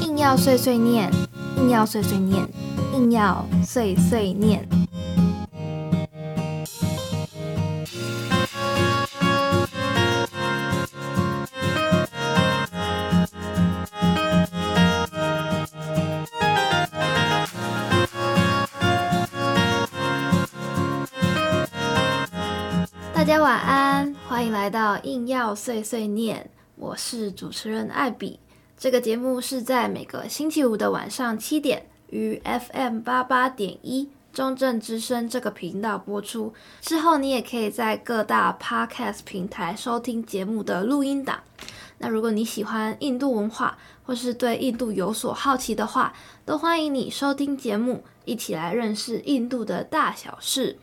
硬要碎碎念，硬要碎碎念，硬要碎碎念。大家晚安，欢迎来到硬要碎碎念。我是主持人艾比。这个节目是在每个星期五的晚上七点，于 FM 八八点一中正之声这个频道播出。之后你也可以在各大 Podcast 平台收听节目的录音档。那如果你喜欢印度文化，或是对印度有所好奇的话，都欢迎你收听节目，一起来认识印度的大小事。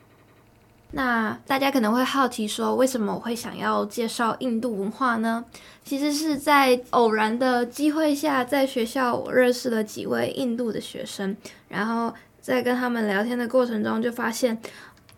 那大家可能会好奇说，为什么我会想要介绍印度文化呢？其实是在偶然的机会下，在学校我认识了几位印度的学生，然后在跟他们聊天的过程中，就发现。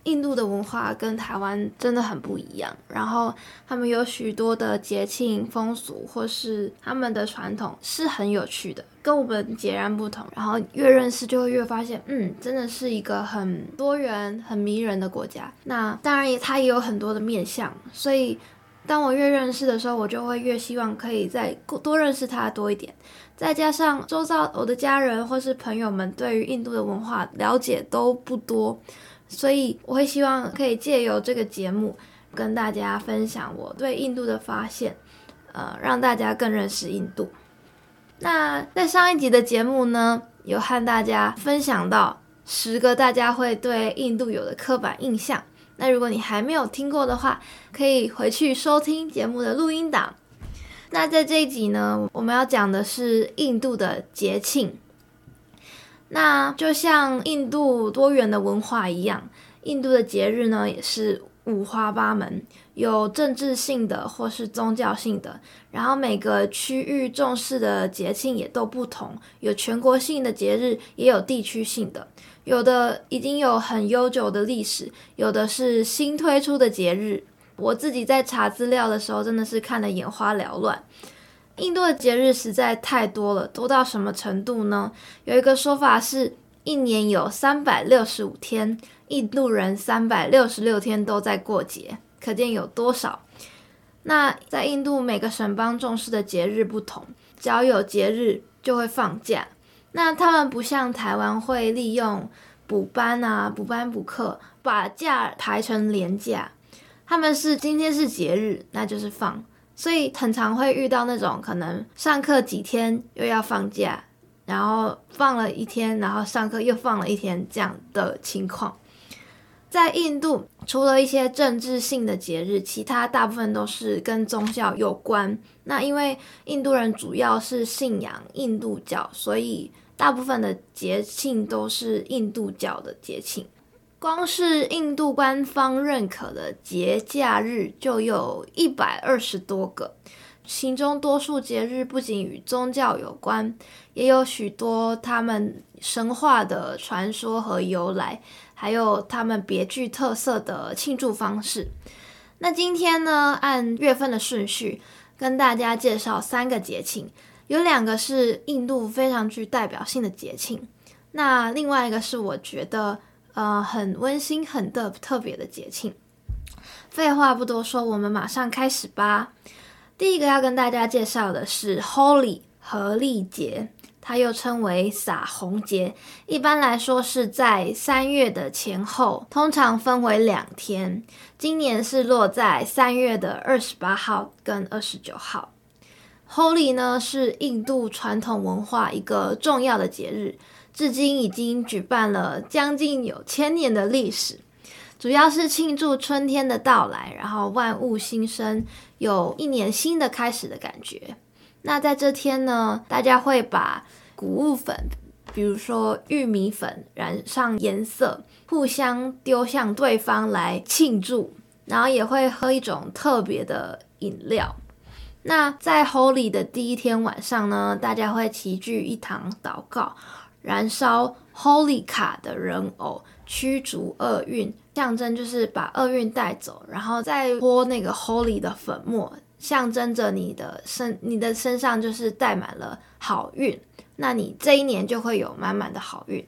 印度的文化跟台湾真的很不一样，然后他们有许多的节庆风俗，或是他们的传统是很有趣的，跟我们截然不同。然后越认识就会越发现，嗯，真的是一个很多元、很迷人的国家。那当然也，它也有很多的面向，所以当我越认识的时候，我就会越希望可以再多认识它多一点。再加上周遭我的家人或是朋友们对于印度的文化了解都不多。所以我会希望可以借由这个节目跟大家分享我对印度的发现，呃，让大家更认识印度。那在上一集的节目呢，有和大家分享到十个大家会对印度有的刻板印象。那如果你还没有听过的话，可以回去收听节目的录音档。那在这一集呢，我们要讲的是印度的节庆。那就像印度多元的文化一样，印度的节日呢也是五花八门，有政治性的或是宗教性的，然后每个区域重视的节庆也都不同，有全国性的节日，也有地区性的，有的已经有很悠久的历史，有的是新推出的节日。我自己在查资料的时候，真的是看得眼花缭乱。印度的节日实在太多了，多到什么程度呢？有一个说法是，一年有三百六十五天，印度人三百六十六天都在过节，可见有多少。那在印度每个省邦重视的节日不同，只要有节日就会放假。那他们不像台湾会利用补班啊、补班补课，把假排成连假。他们是今天是节日，那就是放。所以很常会遇到那种可能上课几天又要放假，然后放了一天，然后上课又放了一天这样的情况。在印度，除了一些政治性的节日，其他大部分都是跟宗教有关。那因为印度人主要是信仰印度教，所以大部分的节庆都是印度教的节庆。光是印度官方认可的节假日就有一百二十多个，其中多数节日不仅与宗教有关，也有许多他们神话的传说和由来，还有他们别具特色的庆祝方式。那今天呢，按月份的顺序跟大家介绍三个节庆，有两个是印度非常具代表性的节庆，那另外一个是我觉得。呃，很温馨、很特特别的节庆。废话不多说，我们马上开始吧。第一个要跟大家介绍的是 Holi 荷丽节，它又称为洒红节。一般来说是在三月的前后，通常分为两天。今年是落在三月的二十八号跟二十九号。Holi 呢，是印度传统文化一个重要的节日。至今已经举办了将近有千年的历史，主要是庆祝春天的到来，然后万物新生，有一年新的开始的感觉。那在这天呢，大家会把谷物粉，比如说玉米粉，染上颜色，互相丢向对方来庆祝，然后也会喝一种特别的饮料。那在 Holy 的第一天晚上呢，大家会齐聚一堂祷告。燃烧 Holy 卡的人偶，驱逐厄运，象征就是把厄运带走，然后再泼那个 Holy 的粉末，象征着你的身，你的身上就是带满了好运，那你这一年就会有满满的好运。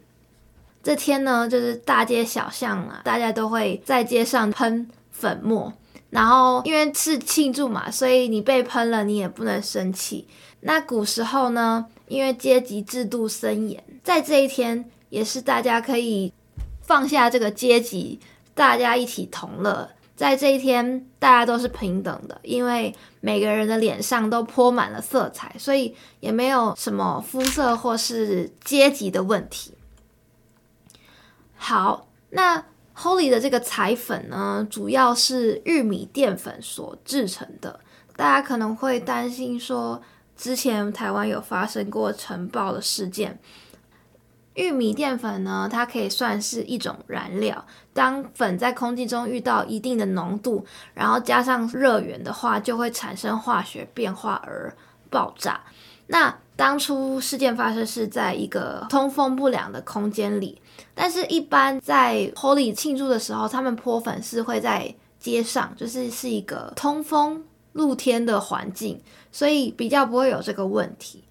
这天呢，就是大街小巷啊，大家都会在街上喷粉末，然后因为是庆祝嘛，所以你被喷了，你也不能生气。那古时候呢，因为阶级制度森严，在这一天也是大家可以放下这个阶级，大家一起同乐。在这一天，大家都是平等的，因为每个人的脸上都泼满了色彩，所以也没有什么肤色或是阶级的问题。好，那 Holy 的这个彩粉呢，主要是玉米淀粉所制成的。大家可能会担心说，之前台湾有发生过尘爆的事件。玉米淀粉呢，它可以算是一种燃料。当粉在空气中遇到一定的浓度，然后加上热源的话，就会产生化学变化而爆炸。那当初事件发生是在一个通风不良的空间里，但是一般在 Holi 庆祝的时候，他们泼粉是会在街上，就是是一个通风露天的环境，所以比较不会有这个问题。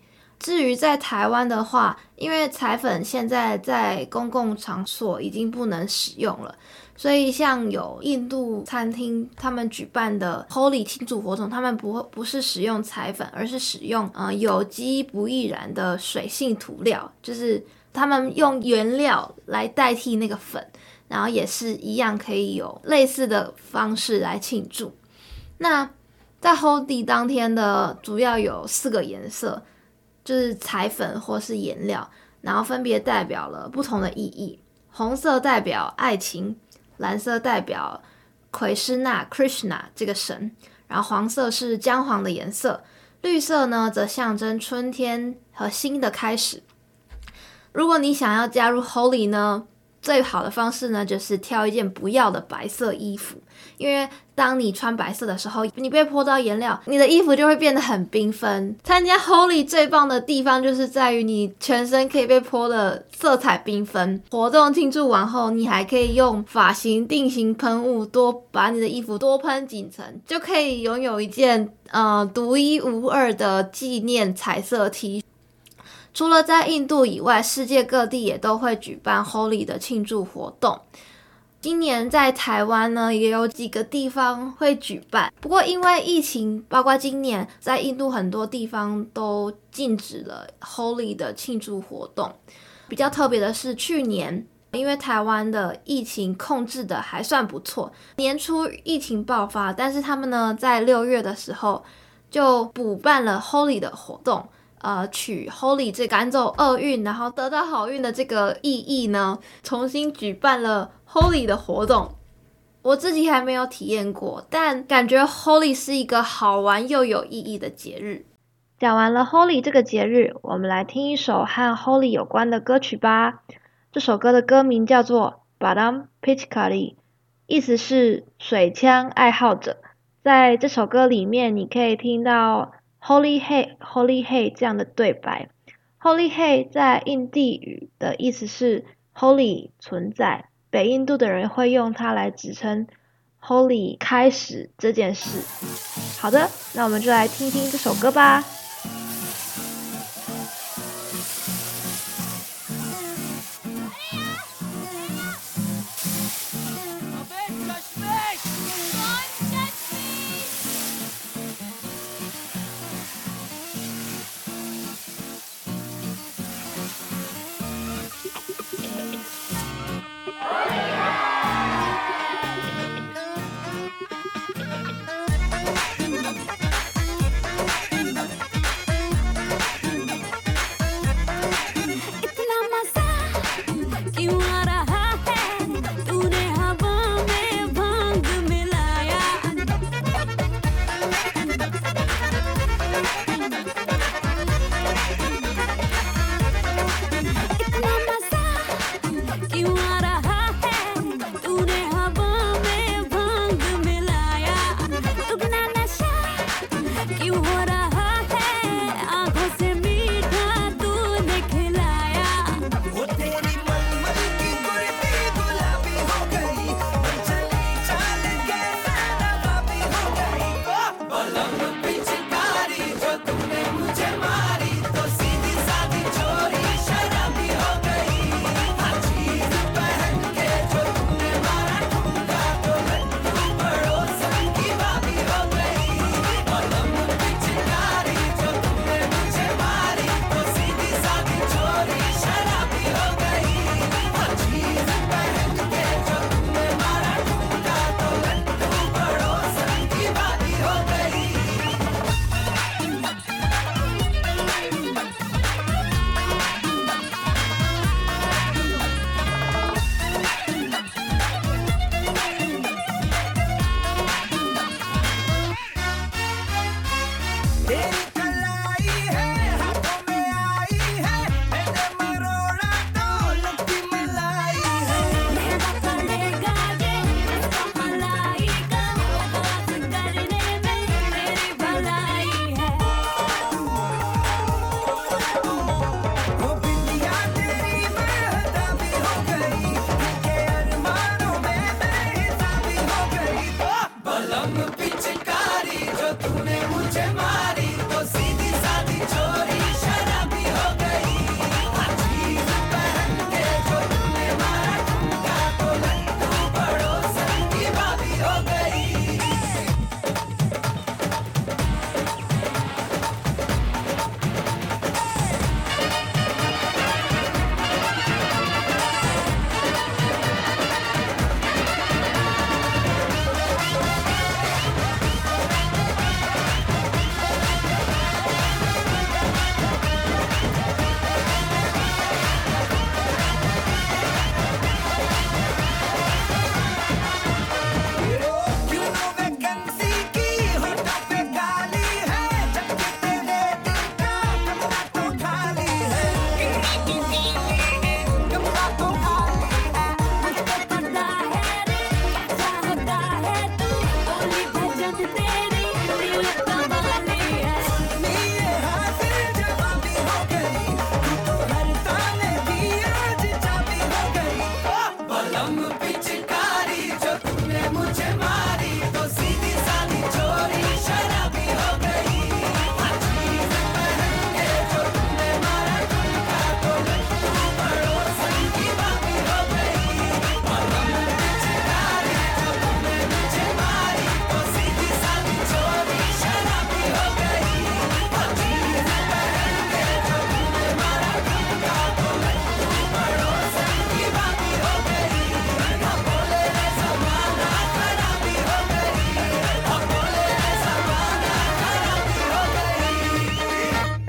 至于在台湾的话，因为彩粉现在在公共场所已经不能使用了，所以像有印度餐厅他们举办的 Holy 庆祝活动，他们不不是使用彩粉，而是使用呃有机不易燃的水性涂料，就是他们用原料来代替那个粉，然后也是一样可以有类似的方式来庆祝。那在 Holy 当天的主要有四个颜色。就是彩粉或是颜料，然后分别代表了不同的意义。红色代表爱情，蓝色代表奎师那 Krishna 这个神，然后黄色是姜黄的颜色，绿色呢则象征春天和新的开始。如果你想要加入 Holy 呢，最好的方式呢，就是挑一件不要的白色衣服，因为当你穿白色的时候，你被泼到颜料，你的衣服就会变得很缤纷。参加 Holy 最棒的地方就是在于你全身可以被泼的色彩缤纷。活动庆祝完后，你还可以用发型定型喷雾多把你的衣服多喷几层，就可以拥有一件呃独一无二的纪念彩色 T。除了在印度以外，世界各地也都会举办 Holi 的庆祝活动。今年在台湾呢，也有几个地方会举办。不过因为疫情，包括今年在印度很多地方都禁止了 Holi 的庆祝活动。比较特别的是，去年因为台湾的疫情控制的还算不错，年初疫情爆发，但是他们呢在六月的时候就补办了 Holi 的活动。呃，取 Holy 这赶走厄运，然后得到好运的这个意义呢，重新举办了 Holy 的活动。我自己还没有体验过，但感觉 Holy 是一个好玩又有意义的节日。讲完了 Holy 这个节日，我们来听一首和 Holy 有关的歌曲吧。这首歌的歌名叫做《Badam Pitchkari》，意思是水枪爱好者。在这首歌里面，你可以听到。Holy Hey，Holy Hey 这样的对白 Holy Hey 在印地语的意思是 “Holy 存在，北印度的人会用它来指称 “Holy 开始这件事。好的，那我们就来听听这首歌吧。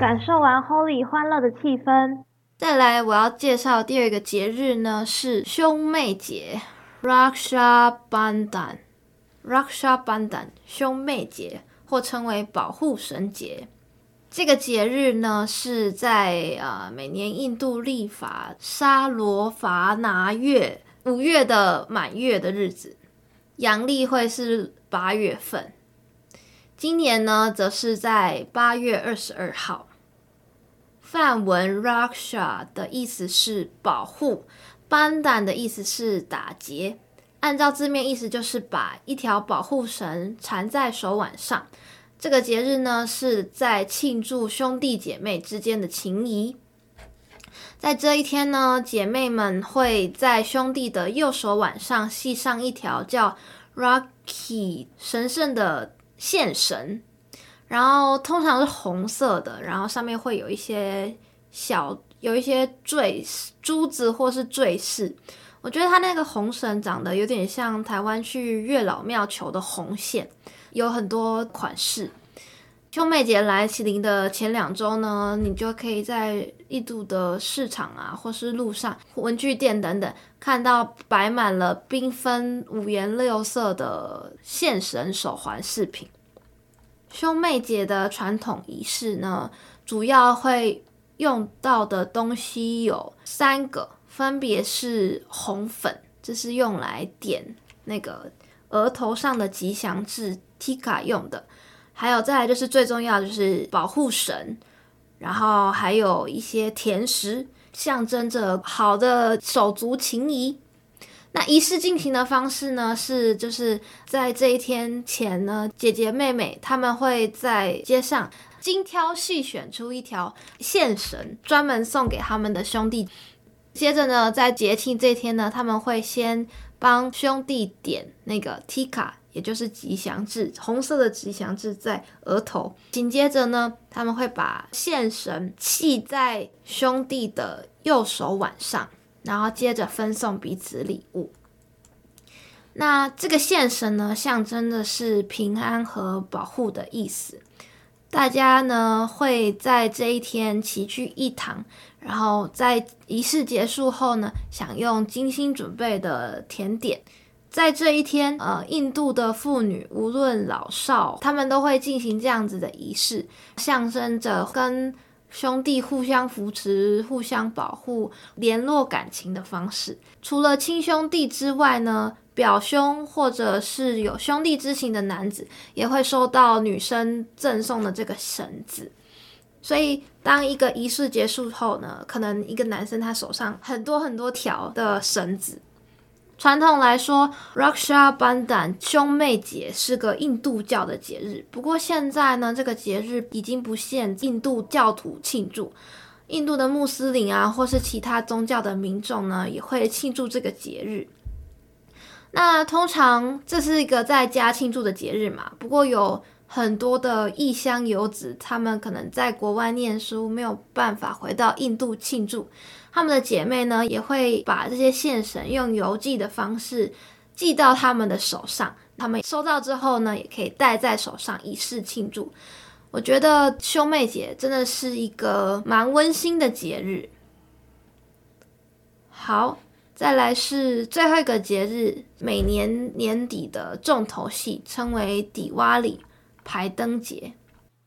感受完 Holy 欢乐的气氛，再来我要介绍第二个节日呢，是兄妹节 Raksha Bandhan。Raksha Bandhan 兄妹节，或称为保护神节。这个节日呢，是在呃每年印度历法沙罗伐拿月五月的满月的日子，阳历会是八月份。今年呢，则是在八月二十二号。梵文 Raksha 的意思是保护，bandan 的意思是打结。按照字面意思，就是把一条保护绳缠在手腕上。这个节日呢，是在庆祝兄弟姐妹之间的情谊。在这一天呢，姐妹们会在兄弟的右手腕上系上一条叫 Rakhi 神圣的线绳，然后通常是红色的，然后上面会有一些小有一些坠珠子或是坠饰。我觉得它那个红绳长得有点像台湾去月老庙求的红线，有很多款式。兄妹节来临的前两周呢，你就可以在印度的市场啊，或是路上、文具店等等，看到摆满了缤纷五颜六色的线绳手环饰品。兄妹节的传统仪式呢，主要会用到的东西有三个。分别是红粉，这是用来点那个额头上的吉祥痣 Tika 用的，还有再来就是最重要就是保护神，然后还有一些甜食，象征着好的手足情谊。那仪式进行的方式呢，是就是在这一天前呢，姐姐妹妹他们会在街上精挑细选出一条线绳，专门送给他们的兄弟。接着呢，在节庆这天呢，他们会先帮兄弟点那个 tika，也就是吉祥痣，红色的吉祥痣在额头。紧接着呢，他们会把线绳系在兄弟的右手腕上，然后接着分送彼此礼物。那这个线绳呢，象征的是平安和保护的意思。大家呢会在这一天齐聚一堂，然后在仪式结束后呢，享用精心准备的甜点。在这一天，呃，印度的妇女无论老少，他们都会进行这样子的仪式，象征着跟兄弟互相扶持、互相保护、联络感情的方式。除了亲兄弟之外呢，表兄或者是有兄弟之情的男子，也会收到女生赠送的这个绳子。所以，当一个仪式结束后呢，可能一个男生他手上很多很多条的绳子。传统来说，Raksha Bandhan 兄妹节是个印度教的节日。不过现在呢，这个节日已经不限印度教徒庆祝，印度的穆斯林啊，或是其他宗教的民众呢，也会庆祝这个节日。那通常这是一个在家庆祝的节日嘛，不过有很多的异乡游子，他们可能在国外念书，没有办法回到印度庆祝。他们的姐妹呢，也会把这些线绳用邮寄的方式寄到他们的手上，他们收到之后呢，也可以戴在手上以示庆祝。我觉得兄妹节真的是一个蛮温馨的节日。好。再来是最后一个节日，每年年底的重头戏，称为迪瓦里排灯节。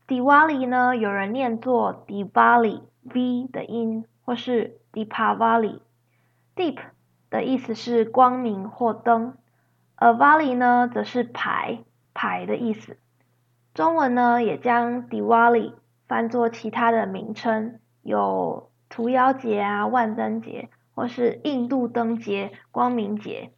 迪瓦里呢，有人念作迪巴里 V 的音，或是 DiPa valley，deep 的意思是光明或灯，而 Valley 呢，则是排排的意思。中文呢，也将 Diwali 翻作其他的名称，有屠妖节啊、万灯节。或是印度灯节、光明节，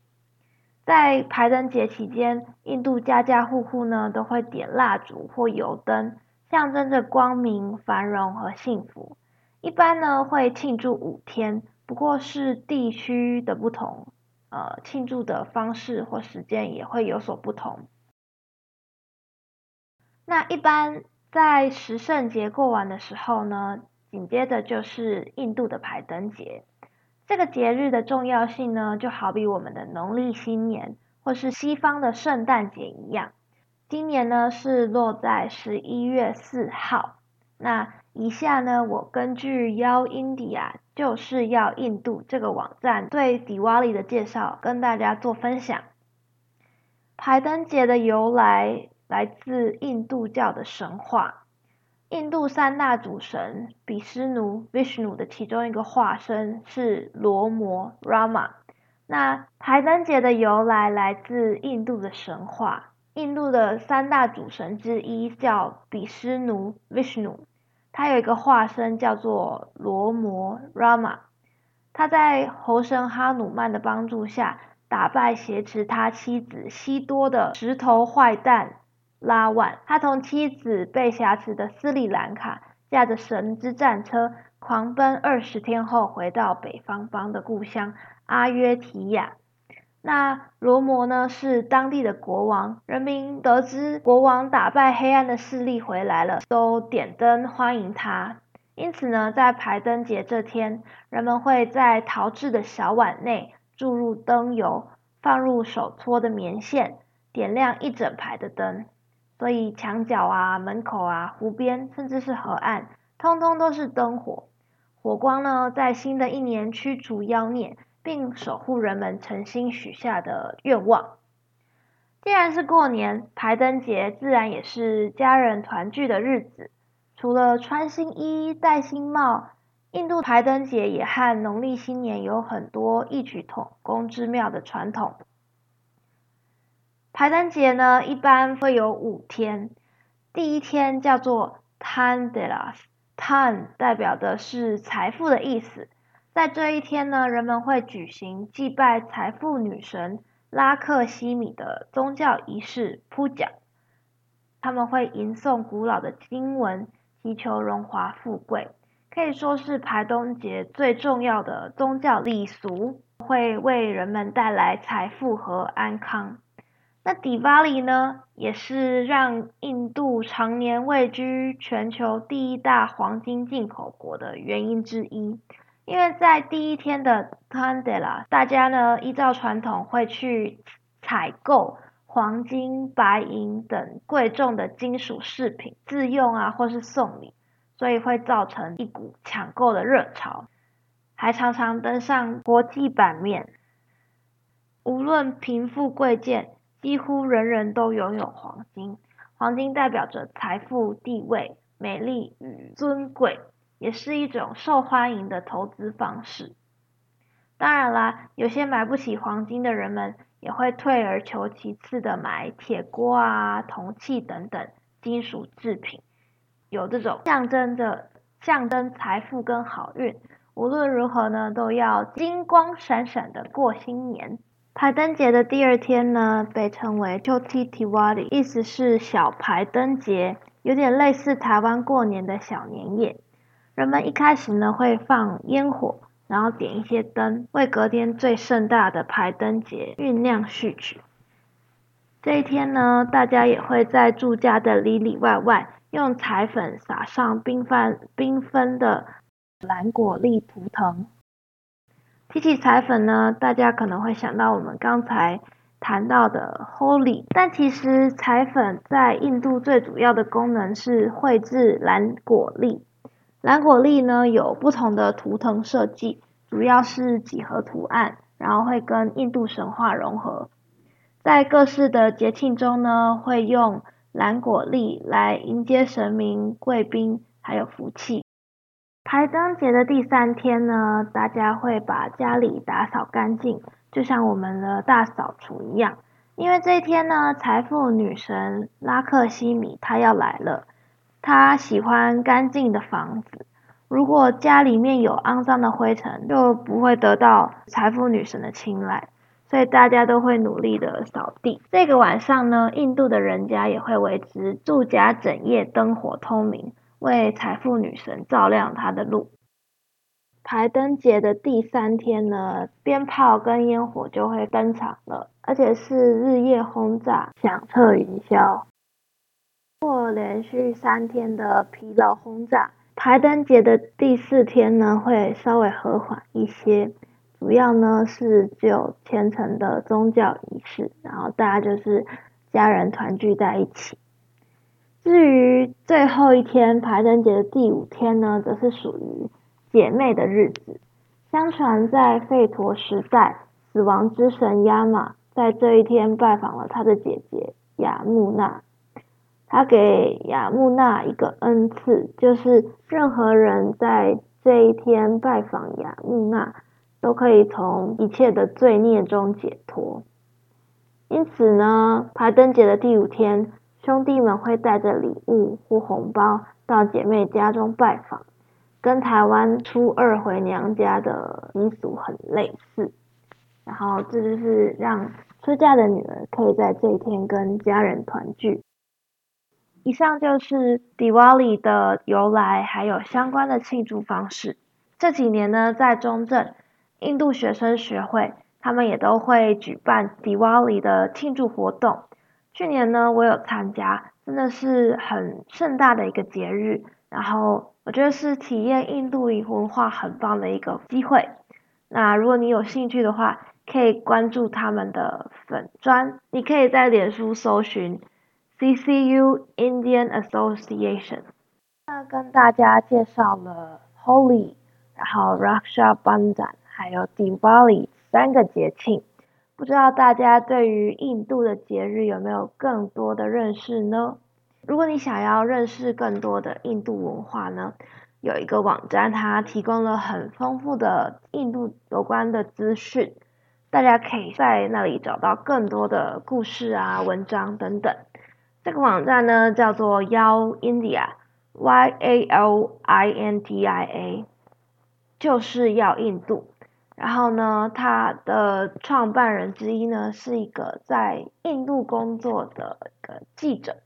在排灯节期间，印度家家户户呢都会点蜡烛或油灯，象征着光明、繁荣和幸福。一般呢会庆祝五天，不过是地区的不同，呃，庆祝的方式或时间也会有所不同。那一般在十圣节过完的时候呢，紧接着就是印度的排灯节。这个节日的重要性呢，就好比我们的农历新年或是西方的圣诞节一样。今年呢是落在十一月四号。那以下呢，我根据 Yau India 就是要印度这个网站对 Diwali 的介绍，跟大家做分享。排灯节的由来来自印度教的神话，印度三大主神比湿奴 Vishnu 的其中一个化身是罗摩 Rama。那排灯节的由来来自印度的神话，印度的三大主神之一叫比湿奴 Vishnu。他有一个化身叫做罗摩 Rama，他在猴神哈努曼的帮助下，打败挟持他妻子西多的石头坏蛋拉万。他同妻子被挟持的斯里兰卡，驾着神之战车狂奔二十天后，回到北方邦的故乡阿约提亚。那罗摩呢，是当地的国王，人民得知国王打败黑暗的势力回来了，都点灯欢迎他。因此呢，在排灯节这天，人们会在陶制的小碗内注入灯油，放入手搓的棉线，点亮一整排的灯。所以墙角啊、门口啊、湖边，甚至是河岸，通通都是灯火。火光呢，在新的一年驱除妖孽。并守护人们诚心许下的愿望。既然是过年，排灯节自然也是家人团聚的日子。除了穿新衣、戴新帽，印度排灯节也和农历新年有很多异曲同工之妙的传统。排灯节呢，一般会有五天。第一天叫做 Dhanteras，Dhan 代表的是财富的意思。在这一天呢，人们会举行祭拜财富女神拉克西米的宗教仪式铺讲。他们会吟诵古老的经文，祈求荣华富贵，可以说是排冬节最重要的宗教礼俗，会为人们带来财富和安康。那迪巴里呢，也是让印度常年位居全球第一大黄金进口国的原因之一。因为在第一天的 Tandela，大家呢依照传统会去采购黄金、白银等贵重的金属饰品自用啊，或是送礼，所以会造成一股抢购的热潮，还常常登上国际版面。无论贫富贵贱，几乎人人都拥有黄金。黄金代表着财富、地位、美丽与尊贵。也是一种受欢迎的投资方式。当然啦，有些买不起黄金的人们，也会退而求其次的买铁锅啊、铜器等等金属制品，有这种象征着象征财富跟好运。无论如何呢，都要金光闪闪的过新年。排灯节的第二天呢，被称为 Choti Diwali，意思是小排灯节，有点类似台湾过年的小年夜。人们一开始呢会放烟火，然后点一些灯，为隔天最盛大的排灯节酝酿序曲。这一天呢，大家也会在住家的里里外外用彩粉撒上缤纷缤纷的蓝果粒图腾。提起彩粉呢，大家可能会想到我们刚才谈到的 Holi，但其实彩粉在印度最主要的功能是绘制蓝果粒。蓝果粒呢，有不同的图腾设计，主要是几何图案，然后会跟印度神话融合。在各式的节庆中呢，会用蓝果粒来迎接神明、贵宾还有福气。排灯节的第三天呢，大家会把家里打扫干净，就像我们的大扫除一样。因为这一天呢，财富女神拉克西米她要来了。他喜欢干净的房子，如果家里面有肮脏的灰尘，就不会得到财富女神的青睐，所以大家都会努力的扫地。这个晚上呢，印度的人家也会维持住家整夜灯火通明，为财富女神照亮她的路。排灯节的第三天呢，鞭炮跟烟火就会登场了，而且是日夜轰炸，响彻云霄。过连续三天的疲劳轰炸，排灯节的第四天呢，会稍微和缓一些，主要呢是就虔诚的宗教仪式，然后大家就是家人团聚在一起。至于最后一天排灯节的第五天呢，则是属于姐妹的日子。相传在吠陀时代，死亡之神亚玛在这一天拜访了他的姐姐雅木娜。他给雅木纳一个恩赐，就是任何人在这一天拜访雅木纳，都可以从一切的罪孽中解脱。因此呢，排灯节的第五天，兄弟们会带着礼物或红包到姐妹家中拜访，跟台湾初二回娘家的习俗很类似。然后这就是让出嫁的女儿可以在这一天跟家人团聚。以上就是 Diwali 的由来，还有相关的庆祝方式。这几年呢，在中正印度学生学会，他们也都会举办 Diwali 的庆祝活动。去年呢，我有参加，真的是很盛大的一个节日。然后我觉得是体验印度文化很棒的一个机会。那如果你有兴趣的话，可以关注他们的粉专，你可以在脸书搜寻 CCU Indian Association。那跟大家介绍了 Holi，然后 Raksha Bandhan，还有 Diwali 三个节庆。不知道大家对于印度的节日有没有更多的认识呢？如果你想要认识更多的印度文化呢，有一个网站，它提供了很丰富的印度有关的资讯，大家可以在那里找到更多的故事啊、文章等等。这个网站呢叫做 Yal India，Y A L I N D I A，就是要印度。然后呢，他的创办人之一呢，是一个在印度工作的一个记者。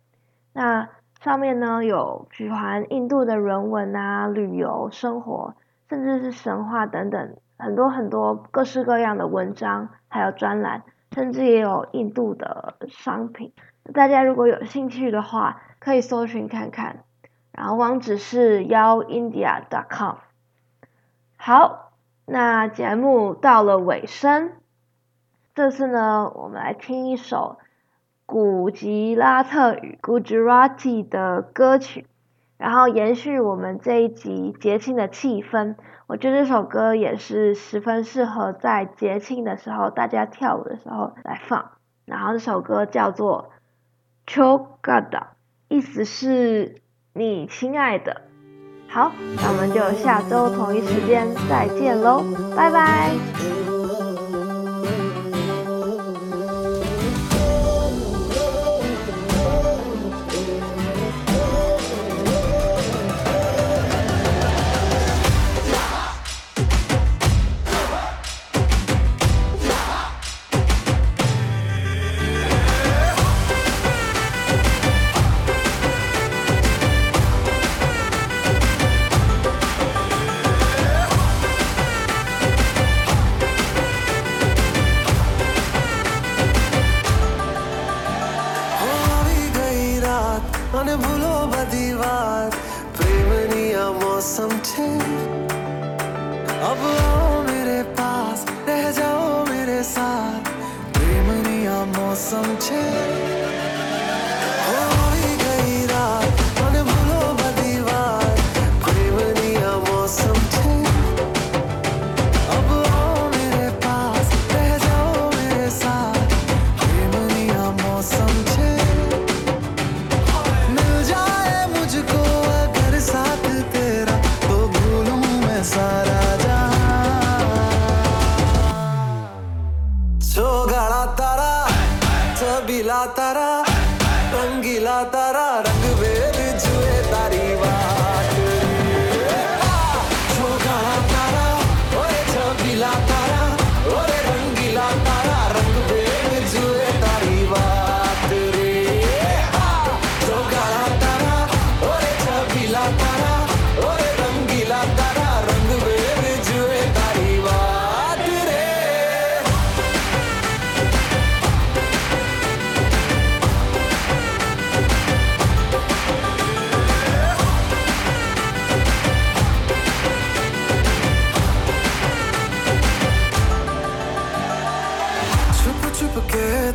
那上面呢有许多印度的人文啊、旅游、生活，甚至是神话等等，很多很多各式各样的文章，还有专栏，甚至也有印度的商品。大家如果有兴趣的话，可以搜寻看看。然后网址是 yalindia.com。好。那节目到了尾声，这次呢，我们来听一首古吉拉特语 （Gujarati） 的歌曲，然后延续我们这一集节庆的气氛。我觉得这首歌也是十分适合在节庆的时候，大家跳舞的时候来放。然后这首歌叫做 Chogada，意思是你亲爱的。好，那我们就下周同一时间再见喽，拜拜。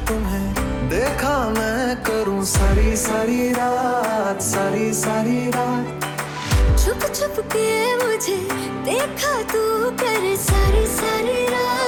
तुम्हें देखा मैं करूँ सारी सारी रात, सारी सारी रात। छुप छुप के मुझे देखा तू कर सारी सारी रात।